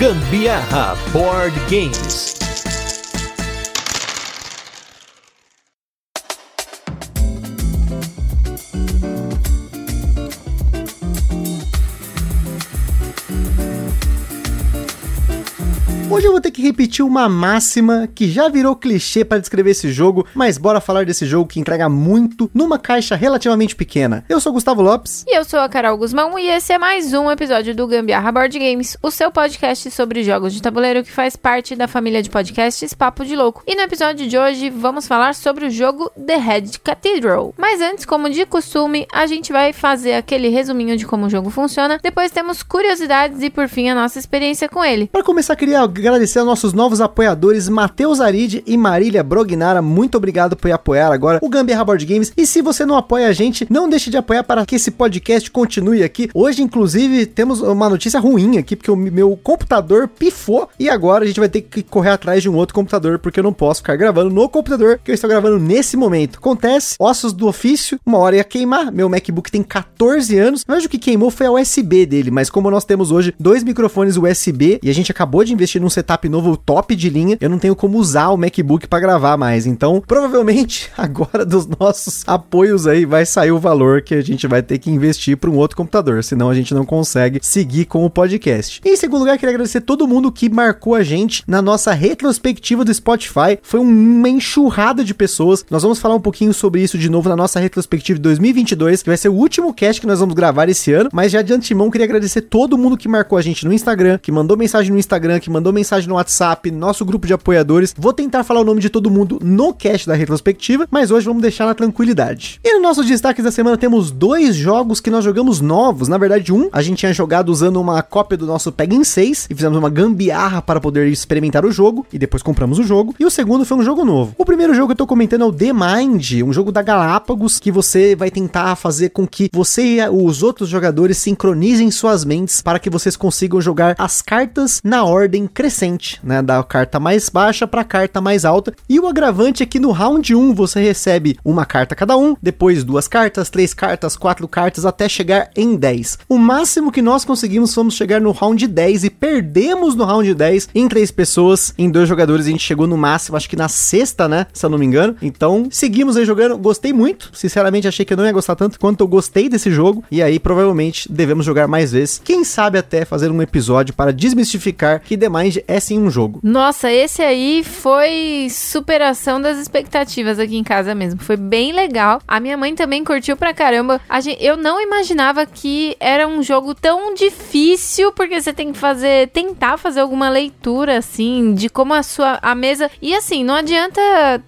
Gambiarra Board Games. Hoje vou ter que repetir uma máxima que já virou clichê para descrever esse jogo, mas bora falar desse jogo que entrega muito numa caixa relativamente pequena. Eu sou Gustavo Lopes. E eu sou a Carol Guzmão e esse é mais um episódio do Gambiarra Board Games, o seu podcast sobre jogos de tabuleiro que faz parte da família de podcasts Papo de Louco. E no episódio de hoje vamos falar sobre o jogo The Red Cathedral. Mas antes, como de costume, a gente vai fazer aquele resuminho de como o jogo funciona, depois temos curiosidades e por fim a nossa experiência com ele. Para começar, queria agradecer aos nossos novos apoiadores, Matheus Aride e Marília Brognara. Muito obrigado por apoiar agora o Gambiarra Board Games. E se você não apoia a gente, não deixe de apoiar para que esse podcast continue aqui. Hoje, inclusive, temos uma notícia ruim aqui, porque o meu computador pifou e agora a gente vai ter que correr atrás de um outro computador, porque eu não posso ficar gravando no computador que eu estou gravando nesse momento. Acontece, ossos do ofício, uma hora ia queimar. Meu MacBook tem 14 anos, mas o que queimou foi a USB dele. Mas como nós temos hoje dois microfones USB e a gente acabou de investir num setup novo top de linha, eu não tenho como usar o MacBook para gravar mais. Então, provavelmente agora dos nossos apoios aí vai sair o valor que a gente vai ter que investir para um outro computador, senão a gente não consegue seguir com o podcast. Em segundo lugar, queria agradecer todo mundo que marcou a gente na nossa retrospectiva do Spotify. Foi uma enxurrada de pessoas. Nós vamos falar um pouquinho sobre isso de novo na nossa retrospectiva de 2022, que vai ser o último cast que nós vamos gravar esse ano, mas já de antemão queria agradecer todo mundo que marcou a gente no Instagram, que mandou mensagem no Instagram, que mandou mensagem no WhatsApp, nosso grupo de apoiadores. Vou tentar falar o nome de todo mundo no cast da retrospectiva, mas hoje vamos deixar na tranquilidade. E no nossos destaques da semana temos dois jogos que nós jogamos novos. Na verdade, um a gente tinha jogado usando uma cópia do nosso Pegging 6 e fizemos uma gambiarra para poder experimentar o jogo e depois compramos o jogo. E o segundo foi um jogo novo. O primeiro jogo que eu tô comentando é o The Mind, um jogo da Galápagos que você vai tentar fazer com que você e os outros jogadores sincronizem suas mentes para que vocês consigam jogar as cartas na ordem crescente, né, da carta mais baixa para a carta mais alta. E o agravante é que no round 1 você recebe uma carta cada um, depois duas cartas, três cartas, quatro cartas até chegar em 10. O máximo que nós conseguimos fomos chegar no round 10 e perdemos no round 10 em três pessoas, em dois jogadores a gente chegou no máximo, acho que na sexta, né, se eu não me engano. Então, seguimos aí jogando, gostei muito. Sinceramente, achei que eu não ia gostar tanto quanto eu gostei desse jogo. E aí, provavelmente, devemos jogar mais vezes. Quem sabe até fazer um episódio para desmistificar que The Mind é sim um jogo. Nossa, esse aí foi superação das expectativas aqui em casa mesmo. Foi bem legal. A minha mãe também curtiu pra caramba. Gente, eu não imaginava que era um jogo tão difícil, porque você tem que fazer, tentar fazer alguma leitura assim de como a sua a mesa. E assim, não adianta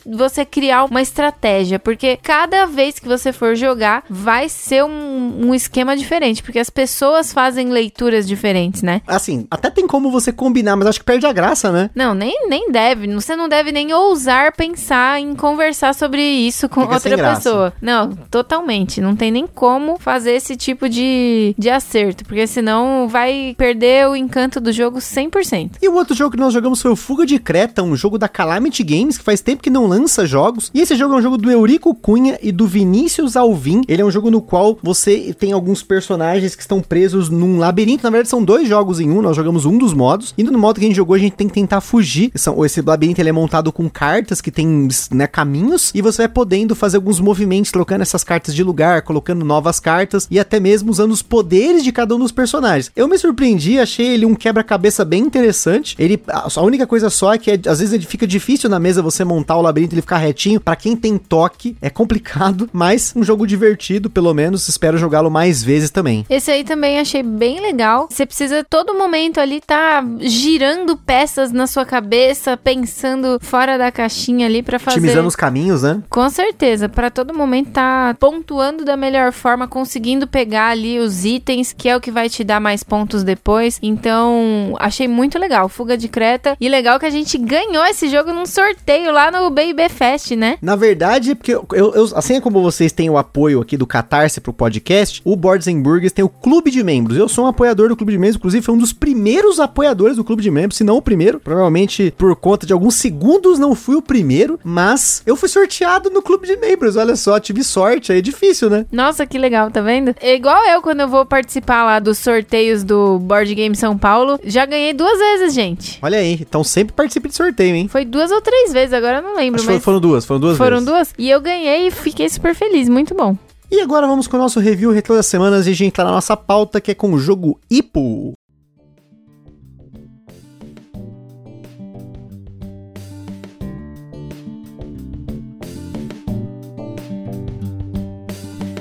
você criar uma estratégia, porque cada vez que você for jogar, vai ser um, um esquema diferente, porque as pessoas fazem leituras diferentes, né? Assim, até tem como você combinar, mas acho que perde a graça, né? Não, nem, nem deve. Você não deve nem ousar pensar em conversar sobre isso com Fica outra pessoa. Não, totalmente. Não tem nem como fazer esse tipo de, de acerto, porque senão vai perder o encanto do jogo 100%. E o outro jogo que nós jogamos foi o Fuga de Creta, um jogo da Calamity Games, que faz tempo que não lança jogos. E esse jogo é um jogo do Eurico Cunha e do Vinícius Alvim. Ele é um jogo no qual você tem alguns personagens que estão presos num labirinto. Na verdade, são dois jogos em um. Nós jogamos um dos modos. E no modo que a gente jogou, a gente tem que tentar fugir. São, esse labirinto ele é montado com cartas que tem né, caminhos. E você vai podendo fazer alguns movimentos, trocando essas cartas de lugar, colocando novas cartas e até mesmo usando os poderes de cada um dos personagens. Eu me surpreendi, achei ele um quebra-cabeça bem interessante. Ele, a única coisa só é que é- às vezes fica difícil na mesa você montar o labirinto ele ficar retinho. Pra quem tem toque, é complicado, mas um jogo divertido, pelo menos. Espero jogá-lo mais vezes também. Esse aí também achei bem legal. Você precisa todo momento ali tá girando peças na sua cabeça, pensando fora da caixinha ali pra fazer. Otimizando os caminhos, né? Com certeza, para todo momento tá pontuando da melhor forma, conseguindo pegar ali os itens, que é o que vai te dar mais pontos depois. Então, achei muito legal, Fuga de Creta. E legal que a gente ganhou esse jogo num sorteio lá no Baby Fest, né? Na verdade, porque eu, eu- assim como vocês têm o apoio aqui do Catarse pro podcast, o Boards and Burgers tem o clube de membros. Eu sou um apoiador do clube de membros, inclusive foi um dos primeiros apoiadores do clube de membros. se não o primeiro. Provavelmente por conta de alguns segundos não fui o primeiro, mas eu fui sorteado no clube de membros. Olha só, tive sorte, aí é difícil, né? Nossa, que legal, tá vendo? É igual eu quando eu vou participar lá dos sorteios do Board Game São Paulo. Já ganhei duas vezes, gente. Olha aí, então sempre participe de sorteio, hein? Foi duas ou três vezes, agora eu não lembro, Acho mas foram duas, foram duas foram vezes. duas. E eu ganhei e fiquei super feliz, muito bom. E agora vamos com o nosso review retrô das semanas e a gente entrar na nossa pauta que é com o jogo Ipo.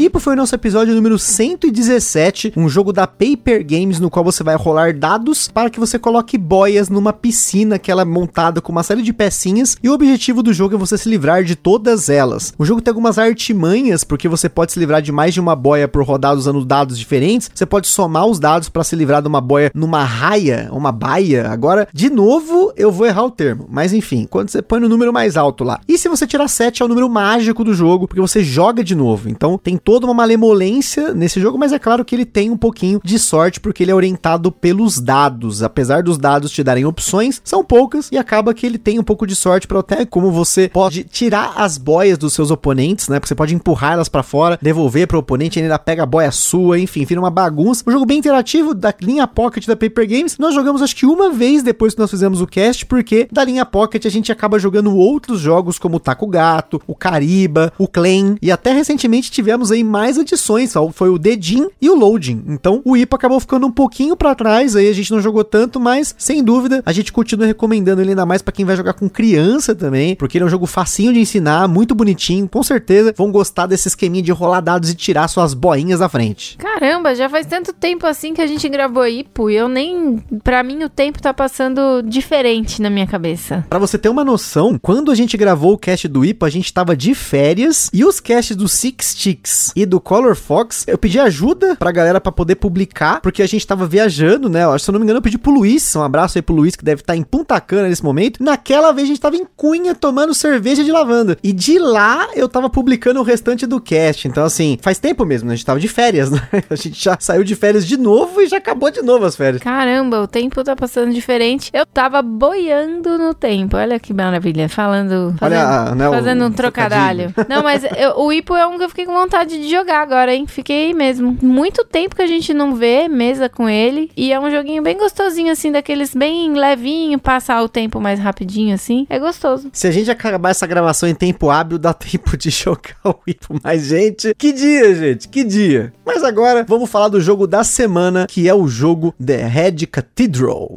Ipo foi o nosso episódio número 117, um jogo da Paper Games no qual você vai rolar dados para que você coloque boias numa piscina que ela é montada com uma série de pecinhas e o objetivo do jogo é você se livrar de todas elas. O jogo tem algumas artimanhas porque você pode se livrar de mais de uma boia por rodada usando dados diferentes. Você pode somar os dados para se livrar de uma boia numa raia, uma baia. Agora, de novo, eu vou errar o termo, mas enfim, quando você põe no número mais alto lá. E se você tirar 7 é o número mágico do jogo, porque você joga de novo. Então, tem toda uma malemolência nesse jogo, mas é claro que ele tem um pouquinho de sorte porque ele é orientado pelos dados. Apesar dos dados te darem opções, são poucas e acaba que ele tem um pouco de sorte para até como você pode tirar as boias dos seus oponentes, né? Porque você pode empurrar elas para fora, devolver para o oponente, ele ainda pega a boia sua, enfim, vira uma bagunça. Um jogo bem interativo da linha Pocket da Paper Games. Nós jogamos acho que uma vez depois que nós fizemos o cast, porque da linha Pocket a gente acaba jogando outros jogos como o Taco Gato, o Cariba, o Clan e até recentemente tivemos aí mais adições, foi o Dedin e o Loading. Então o IPA acabou ficando um pouquinho para trás, aí a gente não jogou tanto, mas sem dúvida a gente continua recomendando ele ainda mais para quem vai jogar com criança também, porque ele é um jogo facinho de ensinar, muito bonitinho, com certeza vão gostar desse esqueminha de rolar dados e tirar suas boinhas da frente. Caramba, já faz tanto tempo assim que a gente gravou Ipo e eu nem. Pra mim o tempo tá passando diferente na minha cabeça. Pra você ter uma noção, quando a gente gravou o cast do IPA, a gente tava de férias e os casts do Six E do Color Fox, eu pedi ajuda pra galera pra poder publicar, porque a gente tava viajando, né? Eu acho, Se eu não me engano, eu pedi pro Luiz, um abraço aí pro Luiz, que deve estar em Punta Cana nesse momento. Naquela vez a gente tava em Cunha tomando cerveja de lavanda. E de lá eu tava publicando o restante do cast. Então, assim, faz tempo mesmo, né? A gente tava de férias, né? A gente já saiu de férias de novo e já acabou de novo as férias. Caramba, o tempo tá passando diferente. Eu tava boiando no tempo. Olha que maravilha. Falando. Fazendo, Olha, né, fazendo um trocadilho. Não, mas eu- o Ipo é um que eu fiquei com vontade de jogar agora, hein? Fiquei mesmo. Muito tempo que a gente não vê mesa com ele. E é um joguinho bem gostosinho, assim, daqueles bem levinho, passar o tempo mais rapidinho, assim. É gostoso. Se a gente acabar essa gravação em tempo hábil, dá tempo de jogar o Ipo mais gente. Que dia, gente, que dia. Mas agora vamos falar do jogo da semana, que é o jogo The Red Cathedral.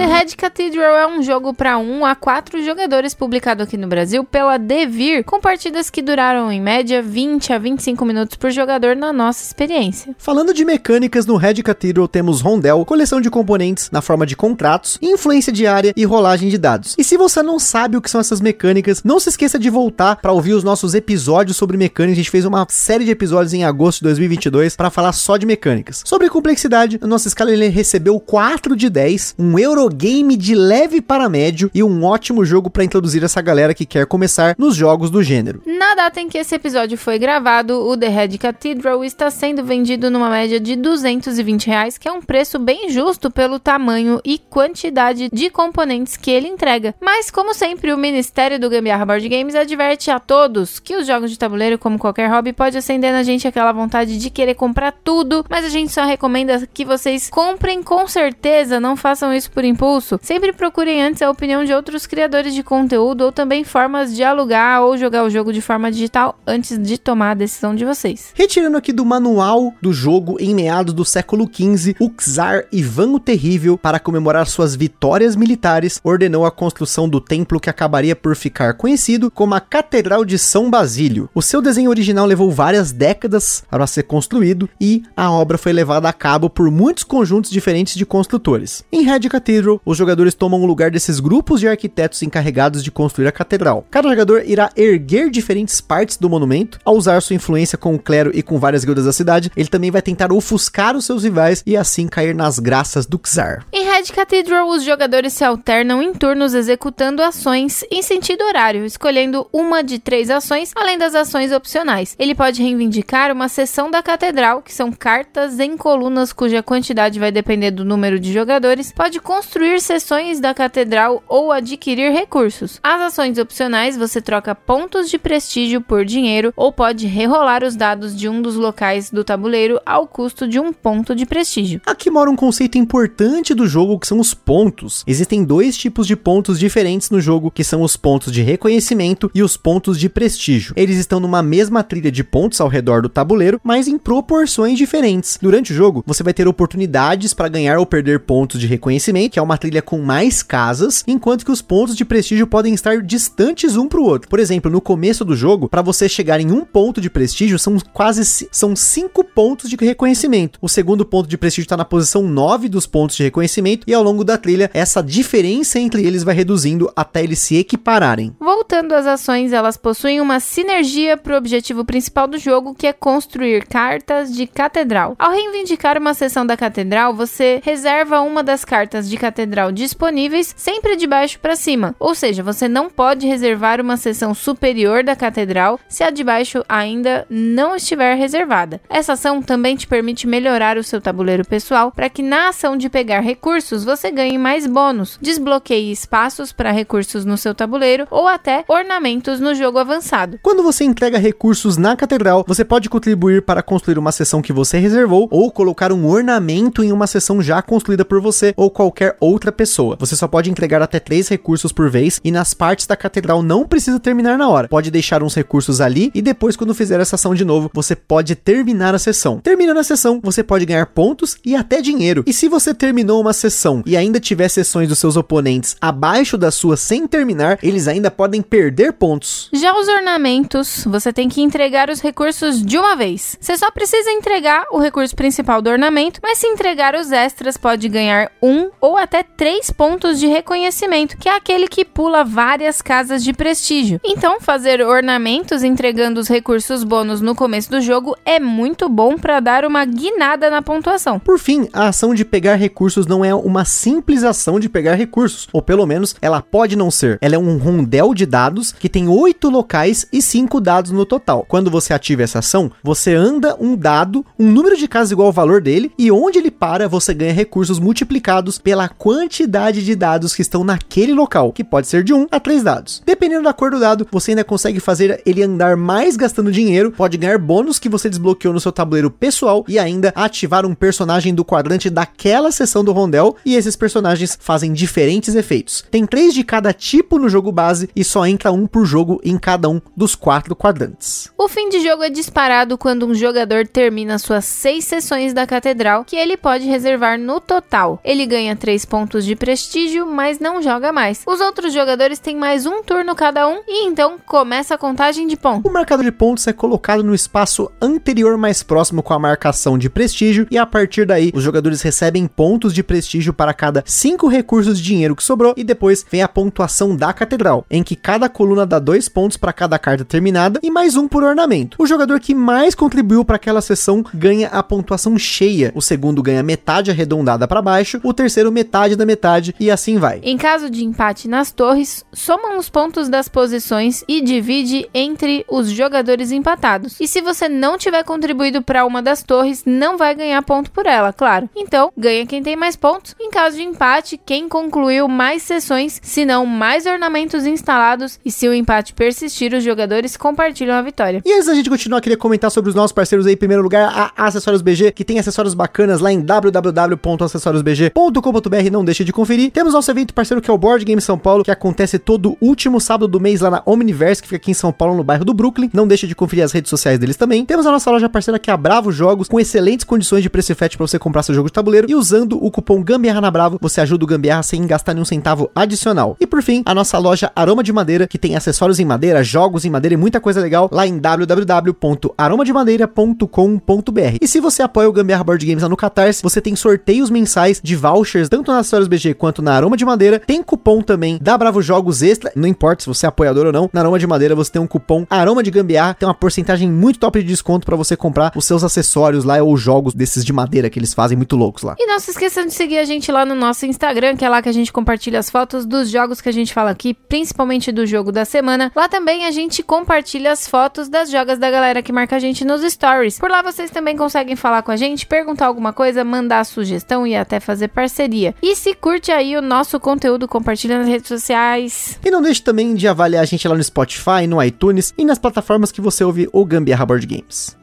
The Red Cathedral é um jogo para 1 a 4 jogadores publicado aqui no Brasil pela Devir, com partidas que duraram em média 20 a 25 minutos por jogador na nossa experiência. Falando de mecânicas, no Red Cathedral temos rondel, coleção de componentes na forma de contratos, influência diária e rolagem de dados. E se você não sabe o que são essas mecânicas, não se esqueça de voltar para ouvir os nossos episódios sobre mecânicas. A gente fez uma série de episódios em agosto de 2022 para falar só de mecânicas. Sobre complexidade, a nossa escala ele recebeu 4 de 10, um Eurogame de leve para médio e um ótimo jogo para introduzir essa galera que quer começar nos jogos do gênero. Na data em que esse episódio foi gravado, o The Red Cathedral está sendo vendido numa média de 220 reais, que é um preço bem justo pelo tamanho e quantidade de componentes que ele entrega. Mas, como sempre, o Ministério do Gambiarra Board Games adverte a todos que os jogos de tabuleiro, como qualquer hobby, pode acender na gente aquela vontade de querer comprar tudo, mas a gente só recomenda que vocês comprem com certeza, não façam isso por impulso. Sempre procurem antes a opinião de outros criadores de conteúdo ou também formas de alugar ou jogar o jogo de forma digital antes de tomar a decisão de vocês. Retirando aqui do manual do jogo em meados do século XV, o czar Ivan o Terrível, para comemorar suas vitórias militares, ordenou a construção do templo que acabaria por ficar conhecido como a Catedral de São Basílio. O seu desenho original levou várias décadas para ser construído e a obra foi levada a cabo por muitos conjuntos diferentes de construtores. Em Red Cathedral, os jogadores tomam o lugar desses grupos de arquitetos encarregados de construir a catedral. Cada jogador irá erguer diferentes partes do monumento, ao usar sua influência com o clero e com várias guildas da cidade, ele também vai tentar ofuscar os seus rivais e assim cair nas graças do Czar. Em Red Cathedral, os jogadores se alternam em turnos executando ações em sentido horário, escolhendo uma de três ações, além das ações opcionais. Ele pode reivindicar uma seção da catedral, que são cartas em colunas cuja quantidade vai depender do número de jogadores, pode construir seções da catedral ou adquirir recursos. As ações opcionais você troca pontos de prestígio por dinheiro ou pode rerolar os dados de um dos locais do tabuleiro ao custo de um ponto de prestígio. Aqui mora um conceito importante do jogo que são os pontos. Existem dois tipos de pontos diferentes no jogo, que são os pontos de reconhecimento e os pontos de prestígio. Eles estão numa mesma trilha de pontos ao redor do tabuleiro, mas em proporções diferentes. Durante o jogo, você vai ter oportunidades para ganhar ou perder pontos de reconhecimento, que é uma trilha com mais casas, enquanto que os pontos de prestígio podem estar distantes um para o outro. Por exemplo, no começo do jogo, para você chegar em um ponto de prestígio, são quase são cinco pontos de reconhecimento. O segundo ponto de prestígio está na posição 9 dos pontos de reconhecimento, e ao longo da trilha, essa diferença entre eles vai reduzindo até eles se equipararem. Voltando às ações, elas possuem uma sinergia para o objetivo principal do jogo, que é construir cartas de catedral. Ao reivindicar uma seção da catedral, você reserva uma das cartas de catedral disponíveis sempre de baixo para cima, ou seja, você não pode reservar uma seção superior da catedral se a de baixo ainda não estiver reservada. Essa ação também te permite melhorar o seu tabuleiro pessoal para que na ação de pegar recursos você ganhe mais bônus, desbloqueie espaços para recursos no seu tabuleiro ou até ornamentos no jogo avançado. Quando você entrega recursos na catedral, você pode contribuir para construir uma seção que você reservou ou colocar um ornamento em uma seção já construída por você ou qualquer outra pessoa. Você só pode entregar até três recursos por vez e nas partes da catedral não precisa terminar na hora. Pode deixar uns recursos ali e depois quando fizer essa ação de novo, você pode terminar a sessão. Terminando a sessão, você pode ganhar pontos e até dinheiro. E se você terminou uma sessão e ainda tiver sessões dos seus oponentes abaixo da sua sem terminar, eles ainda podem perder pontos. Já os ornamentos, você tem que entregar os recursos de uma vez. Você só precisa entregar o recurso principal do ornamento, mas se entregar os extras, pode ganhar um ou até três pontos de reconhecimento, que é aquele que pula várias casas de prestígio. Então, fazer ornamentos entregando os recursos bônus no começo do jogo é muito bom para dar uma guinada na pontuação. Por fim, a ação de pegar recursos não é uma simples ação de pegar recursos, ou pelo menos ela pode não ser. Ela é um rondel de dados que tem oito locais e cinco dados no total. Quando você ativa essa ação, você anda um dado, um número de casas igual ao valor dele, e onde ele para, você ganha recursos multiplicados pela quantidade de dados que estão naquele local, que pode ser de 1 a 3 dados. Dependendo da cor do dado, você ainda consegue fazer ele andar mais gastando dinheiro, pode ganhar bônus que você desbloqueou no seu tabuleiro pessoal e ainda ativar um personagem do quadrante daquela seção do rondel, e esses personagens fazem diferentes efeitos. Tem três de cada tipo no jogo base e só entra um por jogo em cada um dos quatro quadrantes. O fim de jogo é disparado quando um jogador termina suas seis sessões da catedral, que ele pode reservar no total. Ele ganha três pontos de prestígio, mas não joga mais. Os outros jogadores têm mais um turno cada um e então começa a contagem de pontos. O marcador de pontos é colocado no espaço anterior mais próximo com a marcação de prestígio e a partir daí os jogadores recebem pontos de prestígio para cada cinco recursos de dinheiro que sobrou e depois vem a pontuação da catedral, em que cada coluna dá dois pontos para cada carta terminada e mais um por ornamento. O jogador que mais contribuiu para aquela sessão ganha a pontuação cheia, o segundo ganha metade arredondada para baixo, o terceiro metade da metade e assim vai. Em caso de empate nas torres, soma os pontos das posições e divide entre os jogadores empatados. E se você não tiver contribuído para uma das torres, não vai ganhar ponto por ela, claro. Então, ganha quem tem mais pontos. Em caso de empate, quem concluiu mais sessões, se não mais ornamentos instalados, e se o empate persistir, os jogadores compartilham a vitória. E antes da gente continuar, queria comentar sobre os nossos parceiros aí. Em primeiro lugar, a Acessórios BG, que tem acessórios bacanas lá em www.acessoriosbg.com.br. Não deixe de conferir. Temos nosso evento parceiro que é o Board Game São Paulo, que acontece todo último sábado do mês lá na Omniverse, que fica aqui em São Paulo, no bairro do Brooklyn. Não deixe de conferir as redes sociais deles também. Temos a nossa loja parceira que é a Bravo Jogos, com excelentes condições de preço e frete para você comprar seu jogo de tabuleiro. E usando o cupom Gambiarra na Bravo, você ajuda o Gambiarra sem gastar nenhum centavo adicional. E por fim, a nossa loja Aroma de Madeira, que tem acessórios em madeira, jogos em madeira e muita coisa legal lá em www.aromademadeira.com.br. E se você apoia o Gambiarra Board Games lá no Catarse, você tem sorteios mensais de vouchers, tanto nas Acessórios BG quanto na Aroma de Madeira. Tem cupom também da Bravo Jogos Extra, não importa se você é apoiador ou não. Na Aroma de Madeira você tem um cupom Aroma de Gambiarra, tem uma porcentagem muito top de desconto para você comprar os seus acessórios lá ou jogos desses de madeira que eles fazem muito loucos lá. E não se esqueçam de seguir a gente lá no nosso Instagram, que é lá que a gente compartilha as fotos dos jogos que a gente fala aqui, principalmente do jogo da semana. Lá também a gente compartilha as fotos das jogas da galera que marca a gente nos stories. Por lá vocês também conseguem falar com a gente, perguntar alguma coisa, mandar sugestão e até fazer parceria. E se curte aí o nosso conteúdo, compartilha nas redes sociais. E não deixe também de avaliar a gente lá no Spotify, no iTunes e nas plataformas que você ouve o Gambiarra Board Games.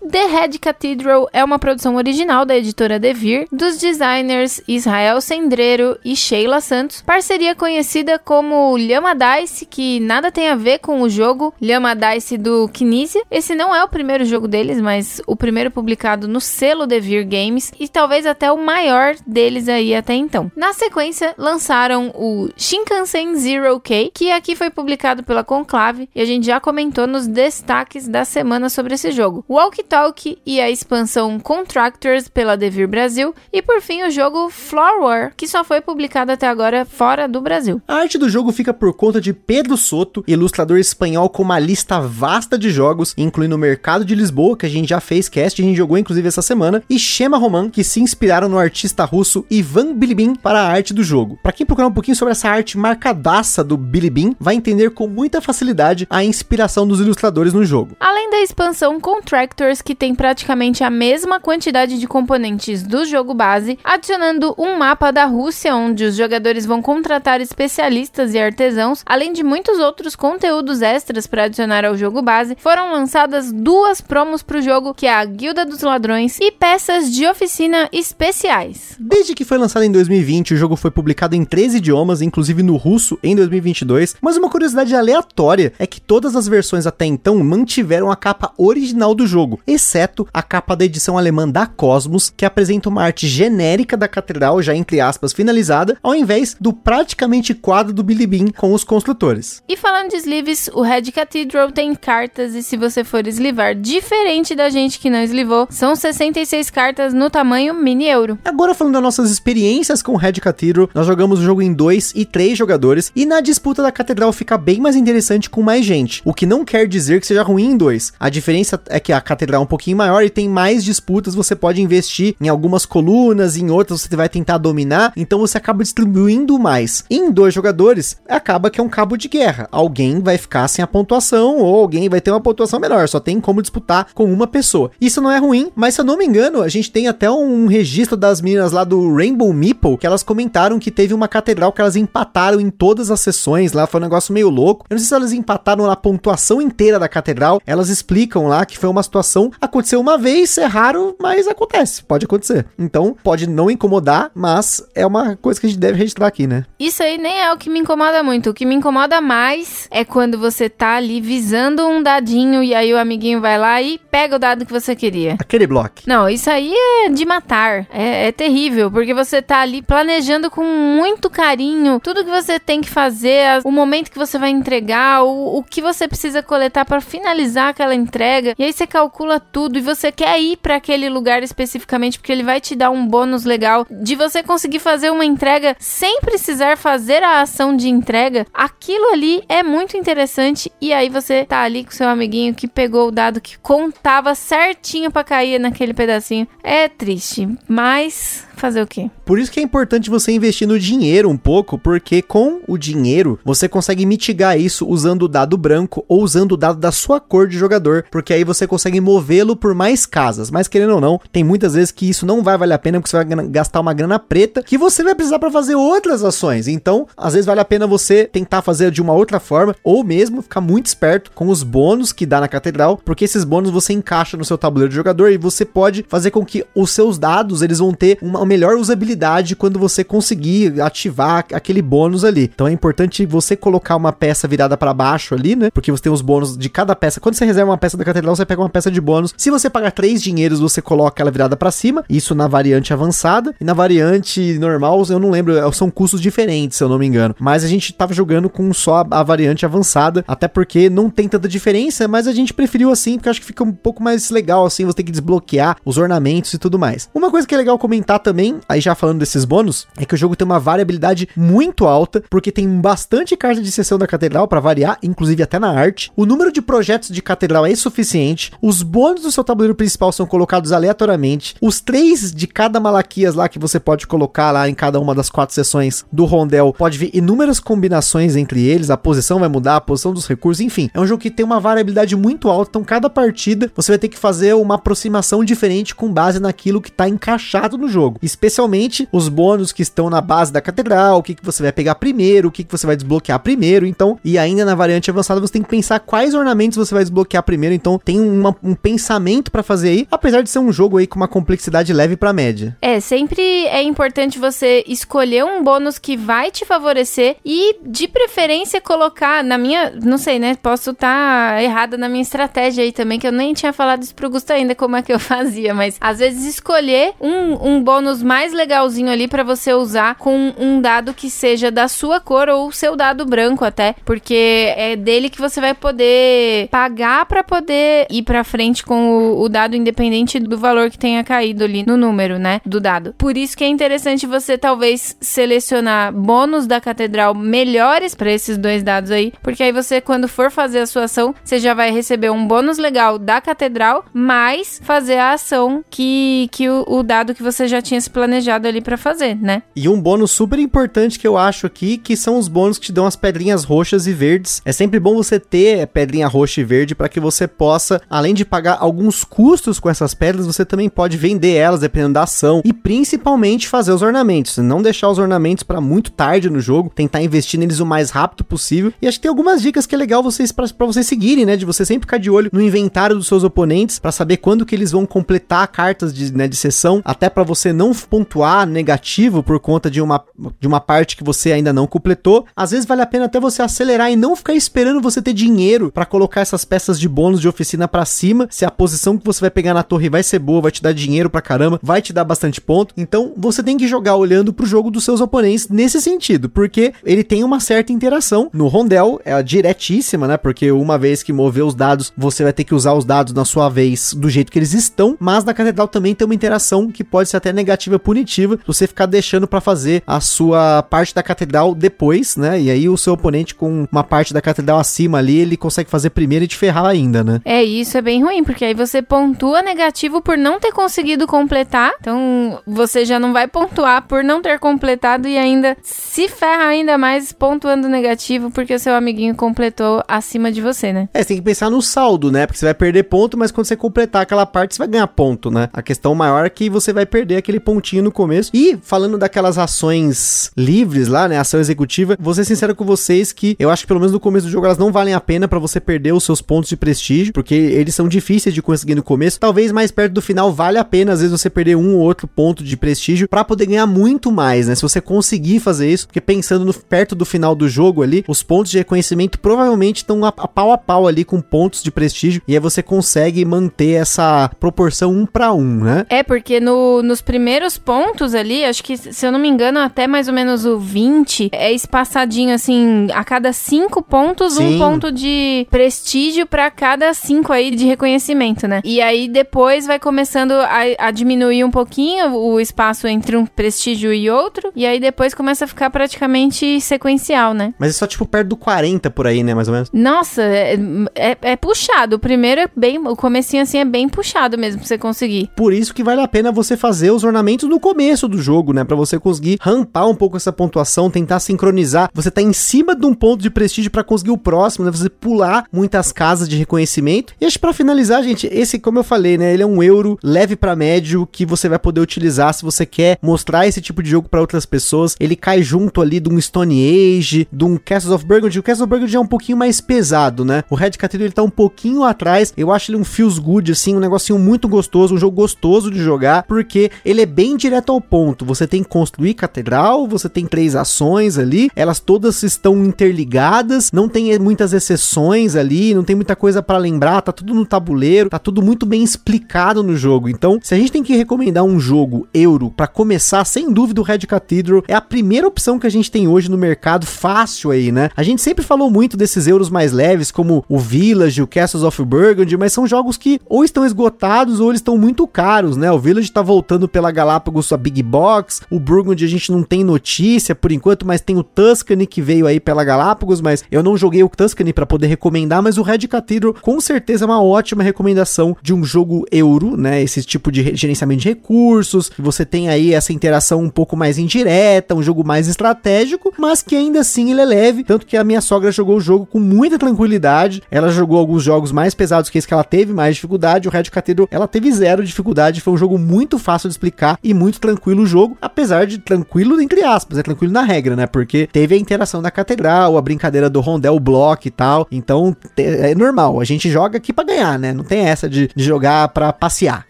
The Red Cathedral é uma produção original da editora Devir, dos designers Israel Sendrero e Sheila Santos, parceria conhecida como Lhama Dice, que nada tem a ver com o jogo Lhama Dice do Kinesia. Esse não é o primeiro jogo deles, mas o primeiro publicado no selo Devir Games e talvez até o maior deles aí até então. Na sequência, lançaram o Shinkansen Zero K, que aqui foi publicado pela Conclave e a gente já comentou nos destaques da semana sobre esse jogo. Walkie Talk e a expansão Contractors pela Devir Brasil e por fim o jogo Flower, que só foi publicado até agora fora do Brasil. A arte do jogo fica por conta de Pedro Soto, ilustrador espanhol com uma lista vasta de jogos, incluindo o Mercado de Lisboa, que a gente já fez cast, a gente jogou inclusive essa semana, e Shema Roman, que se inspiraram no artista russo Ivan Bilibin para a arte do jogo. Para quem procurar um pouquinho sobre essa arte marcadaça do Bilibin, vai entender com muita facilidade a inspiração dos ilustradores no jogo. Além da expansão Contractors, que tem praticamente a mesma quantidade de componentes do jogo base, adicionando um mapa da Rússia onde os jogadores vão contratar especialistas e artesãos, além de muitos outros conteúdos extras para adicionar ao jogo base, foram lançadas duas promos para o jogo, que é a Guilda dos Ladrões e peças de oficina especiais. Desde que foi lançado em 2020, o jogo foi publicado em três idiomas, inclusive no russo em 2022. Mas uma curiosidade aleatória é que todas as versões até então mantiveram a capa original do jogo, exceto a capa da edição alemã da Cosmos, que apresenta uma arte genérica da catedral, já entre aspas finalizada, ao invés do praticamente quadro do Billy Bean com os construtores. E falando de sleeves, o Red Cathedral tem cartas e se você for eslivar diferente da gente que não eslivou, são 66 cartas no tamanho mini euro. Agora falando das nossas experiências com o Red Cathedral, nós jogamos o jogo em dois e três jogadores e na disputa da catedral fica bem mais interessante com mais gente, o que não quer dizer que seja ruim em dois. A diferença é que a catedral um pouquinho maior e tem mais disputas, você pode investir em algumas colunas, em outras você vai tentar dominar, então você acaba distribuindo mais. Em dois jogadores, acaba que é um cabo de guerra. Alguém vai ficar sem a pontuação ou alguém vai ter uma pontuação menor, só tem como disputar com uma pessoa. Isso não é ruim, mas se eu não me engano, a gente tem até um registro das meninas lá do Rainbow Meeple que elas comentaram que teve uma catedral que elas empataram em todas as sessões lá, foi um negócio meio louco. Eu não sei se elas empataram na pontuação inteira da catedral, elas explicam lá que foi uma situação, aconteceu uma vez, é raro, mas acontece, pode acontecer. Então, pode não incomodar, mas é uma coisa que a gente deve registrar aqui, né? Isso aí nem é o que me incomoda muito. O que me incomoda mais é quando você tá ali visando um dadinho e aí o amiguinho vai lá e pega o dado que você queria. Aquele bloco. Não, isso aí é de matar. É, é terrível, porque você tá ali planejando com muito carinho tudo que você tem que fazer, o momento que você vai entregar, o, o que você precisa coletar pra finalizar aquela entrega. E aí você calcula tudo e você quer ir pra aquele lugar especificamente porque ele vai te dar um bônus legal de você conseguir fazer uma entrega sem precisar fazer a ação de entrega. Aquilo ali é muito interessante e aí você tá ali com seu amiguinho que pegou o dado que contava certinho pra cair naquele pedacinho. É triste, mas fazer o quê? Por isso que é importante você investir no dinheiro um pouco, porque com o dinheiro você consegue mitigar isso usando o dado branco ou usando o dado da sua cor de jogador, porque aí você consegue movê-lo por mais casas. Mas querendo ou não, tem muitas vezes que isso não vai valer a pena porque você vai gastar uma grana preta que você vai precisar para fazer outras ações. Então, às vezes vale a pena você tentar fazer de uma outra forma ou mesmo ficar muito esperto com os bônus que dá na catedral, porque esses bônus você encaixa no seu tabuleiro de jogador e você pode fazer com que os seus dados eles vão ter uma melhor usabilidade quando você conseguir ativar aquele bônus ali. Então é importante você colocar uma peça virada para baixo ali, né? Porque você tem os bônus de cada peça. Quando você reserva uma peça da catedral, você pega uma peça de bônus bônus. Se você pagar três dinheiros, você coloca ela virada para cima, isso na variante avançada. E na variante normal, eu não lembro, são custos diferentes, se eu não me engano. Mas a gente tava jogando com só a, variante avançada, até porque não tem tanta diferença, mas a gente preferiu assim, porque acho que fica um pouco mais legal assim, você tem que desbloquear os ornamentos e tudo mais. Uma coisa que é legal comentar também, aí já falando desses bônus, é que o jogo tem uma variabilidade muito alta, porque tem bastante carta de sessão da catedral para variar, inclusive até na arte. O número de projetos de catedral é suficiente. Os bônus do seu tabuleiro principal são colocados aleatoriamente. Os três de cada Malaquias lá que você pode colocar lá em cada uma das quatro sessões do Rondel, pode ver inúmeras combinações entre eles. A posição vai mudar, a posição dos recursos, enfim. É um jogo que tem uma variabilidade muito alta, então cada partida você vai ter que fazer uma aproximação diferente com base naquilo que está encaixado no jogo. Especialmente os bônus que estão na base da catedral, o que, que você vai pegar primeiro, o que, que você vai desbloquear primeiro. Então, e ainda na variante avançada você tem que pensar quais ornamentos você vai desbloquear primeiro. Então, tem uma, um pensamento para fazer aí, apesar de ser um jogo aí com uma complexidade leve para média. É, sempre é importante você escolher um bônus que vai te favorecer e, de preferência, colocar na minha. Não sei, né? Posso estar tá errada na minha estratégia aí também, que eu nem tinha falado isso pro Gusto ainda, como é que eu fazia, mas às vezes escolher um, um bônus mais legalzinho ali para você usar com um dado que seja da sua cor ou seu dado branco até, porque é dele que você vai poder pagar para poder ir para frente com o, o dado independente do valor que tenha caído ali no número, né, do dado. Por isso que é interessante você talvez selecionar bônus da catedral melhores para esses dois dados aí, porque aí você quando for fazer a sua ação, você já vai receber um bônus legal da catedral, mais fazer a ação que, que o, o dado que você já tinha se planejado ali para fazer, né? E um bônus super importante que eu acho aqui, que são os bônus que te dão as pedrinhas roxas e verdes. É sempre bom você ter pedrinha roxa e verde para que você possa, além de pagar alguns custos com essas pedras, você também pode vender elas dependendo da ação e principalmente fazer os ornamentos. Não deixar os ornamentos para muito tarde no jogo, tentar investir neles o mais rápido possível. E acho que tem algumas dicas que é legal vocês para vocês seguirem, né? De você sempre ficar de olho no inventário dos seus oponentes para saber quando que eles vão completar cartas de, né, de sessão, até para você não pontuar negativo por conta de uma, de uma parte que você ainda não completou. Às vezes vale a pena até você acelerar e não ficar esperando você ter dinheiro para colocar essas peças de bônus de oficina para cima. Se a posição que você vai pegar na torre vai ser boa, vai te dar dinheiro pra caramba, vai te dar bastante ponto. Então você tem que jogar olhando pro jogo dos seus oponentes nesse sentido, porque ele tem uma certa interação. No Rondel é diretíssima, né? Porque uma vez que mover os dados, você vai ter que usar os dados na sua vez do jeito que eles estão, mas na catedral também tem uma interação que pode ser até negativa punitiva, você ficar deixando para fazer a sua parte da catedral depois, né? E aí o seu oponente com uma parte da catedral acima ali, ele consegue fazer primeiro e te ferrar ainda, né? É, isso é bem ruim, porque aí você pontua negativo por não ter conseguido completar. Então, você já não vai pontuar por não ter completado e ainda se ferra ainda mais pontuando negativo porque o seu amiguinho completou acima de você, né? É, você tem que pensar no saldo, né? Porque você vai perder ponto, mas quando você completar aquela parte, você vai ganhar ponto, né? A questão maior é que você vai perder aquele pontinho no começo. E falando daquelas ações livres lá, né? Ação executiva, vou ser sincero com vocês que eu acho que pelo menos no começo do jogo elas não valem a pena para você perder os seus pontos de prestígio, porque eles são difíceis de conseguir no começo. Talvez mais perto do final vale a pena, às vezes, você perder um ou outro ponto de prestígio para poder ganhar muito mais, né? Se você conseguir fazer isso, porque pensando no, perto do final do jogo ali, os pontos de reconhecimento provavelmente estão a, a pau a pau ali com pontos de prestígio, e aí você consegue manter essa proporção um para um, né? É, porque no, nos primeiros pontos ali, acho que, se eu não me engano, até mais ou menos o 20, é espaçadinho assim, a cada 5 pontos, Sim. um ponto de prestígio para cada 5 aí de reconhecimento, né? E aí depois vai começando a, a diminuir um pouquinho o espaço entre um prestígio e outro, e aí depois começa a ficar praticamente sequencial, né? Mas é só tipo perto do 40 por aí, né, mais ou menos. Nossa, é, é, é puxado. O primeiro é bem. O comecinho assim é bem puxado mesmo pra você conseguir. Por isso que vale a pena você fazer os ornamentos no começo do jogo, né? Pra você conseguir rampar um pouco essa pontuação, tentar sincronizar. Você tá em cima de um ponto de prestígio para conseguir o próximo, né? Você pular muitas casas de reconhecimento. E acho que pra gente, esse, como eu falei, né? Ele é um euro leve para médio que você vai poder utilizar se você quer mostrar esse tipo de jogo para outras pessoas. Ele cai junto ali de um Stone Age, de um Castles of Burgundy. O Castles of Burgundy é um pouquinho mais pesado, né? O Red Cathedral ele tá um pouquinho atrás. Eu acho ele um feels good, assim, um negocinho muito gostoso, um jogo gostoso de jogar, porque ele é bem direto ao ponto. Você tem que construir catedral, você tem três ações ali, elas todas estão interligadas, não tem muitas exceções ali, não tem muita coisa para lembrar, tá tudo no tabuleiro, tá tudo muito bem explicado no jogo. Então, se a gente tem que recomendar um jogo euro para começar, sem dúvida o Red Cathedral é a primeira opção que a gente tem hoje no mercado, fácil aí, né? A gente sempre falou muito desses euros mais leves, como o Village, o Castles of Burgundy, mas são jogos que ou estão esgotados ou eles estão muito caros, né? O Village tá voltando pela Galápagos, a Big Box, o Burgundy a gente não tem notícia por enquanto, mas tem o Tuscany que veio aí pela Galápagos, mas eu não joguei o Tuscany para poder recomendar, mas o Red Cathedral com certeza é uma ótima recomendação de um jogo euro, né? Esse tipo de gerenciamento de recursos, você tem aí essa interação um pouco mais indireta, um jogo mais estratégico, mas que ainda assim ele é leve, tanto que a minha sogra jogou o jogo com muita tranquilidade, ela jogou alguns jogos mais pesados que esse que ela teve mais dificuldade, o Red Cathedral ela teve zero dificuldade, foi um jogo muito fácil de explicar e muito tranquilo o jogo, apesar de tranquilo entre aspas, é tranquilo na regra, né? Porque teve a interação da catedral, a brincadeira do rondel block e tal, então é normal, a gente joga aqui para ganhar, né? Não tem essa de, de jogar para passear.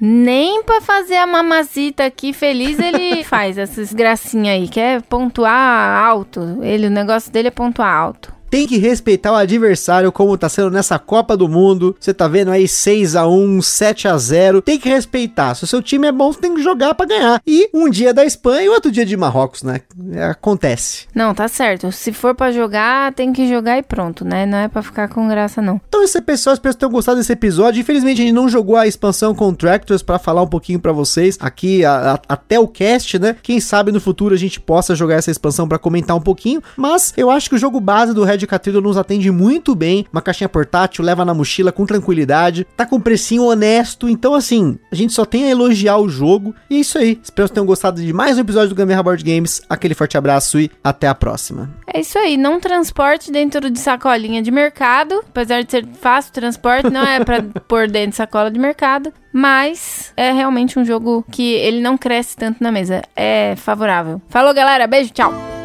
Nem para fazer a mamacita aqui feliz ele faz essas gracinhas aí, quer pontuar alto, ele, o negócio dele é pontuar alto tem que respeitar o adversário como tá sendo nessa Copa do Mundo. Você tá vendo aí 6 a 1, 7 a 0. Tem que respeitar. Se o seu time é bom, você tem que jogar para ganhar. E um dia da Espanha e outro dia de Marrocos, né? É, acontece. Não, tá certo. Se for para jogar, tem que jogar e pronto, né? Não é para ficar com graça não. Então esse pessoal, espero que tenham gostado desse episódio. Infelizmente a gente não jogou a expansão Contractors para falar um pouquinho para vocês aqui a, a, até o cast, né? Quem sabe no futuro a gente possa jogar essa expansão para comentar um pouquinho, mas eu acho que o jogo base do Red de Cathedral nos atende muito bem. Uma caixinha portátil, leva na mochila com tranquilidade. Tá com precinho honesto. Então, assim, a gente só tem a elogiar o jogo. E é isso aí. Espero que tenham gostado de mais um episódio do Gambiarra Board Games. Aquele forte abraço e até a próxima. É isso aí. Não transporte dentro de sacolinha de mercado. Apesar de ser fácil transporte, não é para pôr dentro de sacola de mercado. Mas é realmente um jogo que ele não cresce tanto na mesa. É favorável. Falou, galera. Beijo, tchau.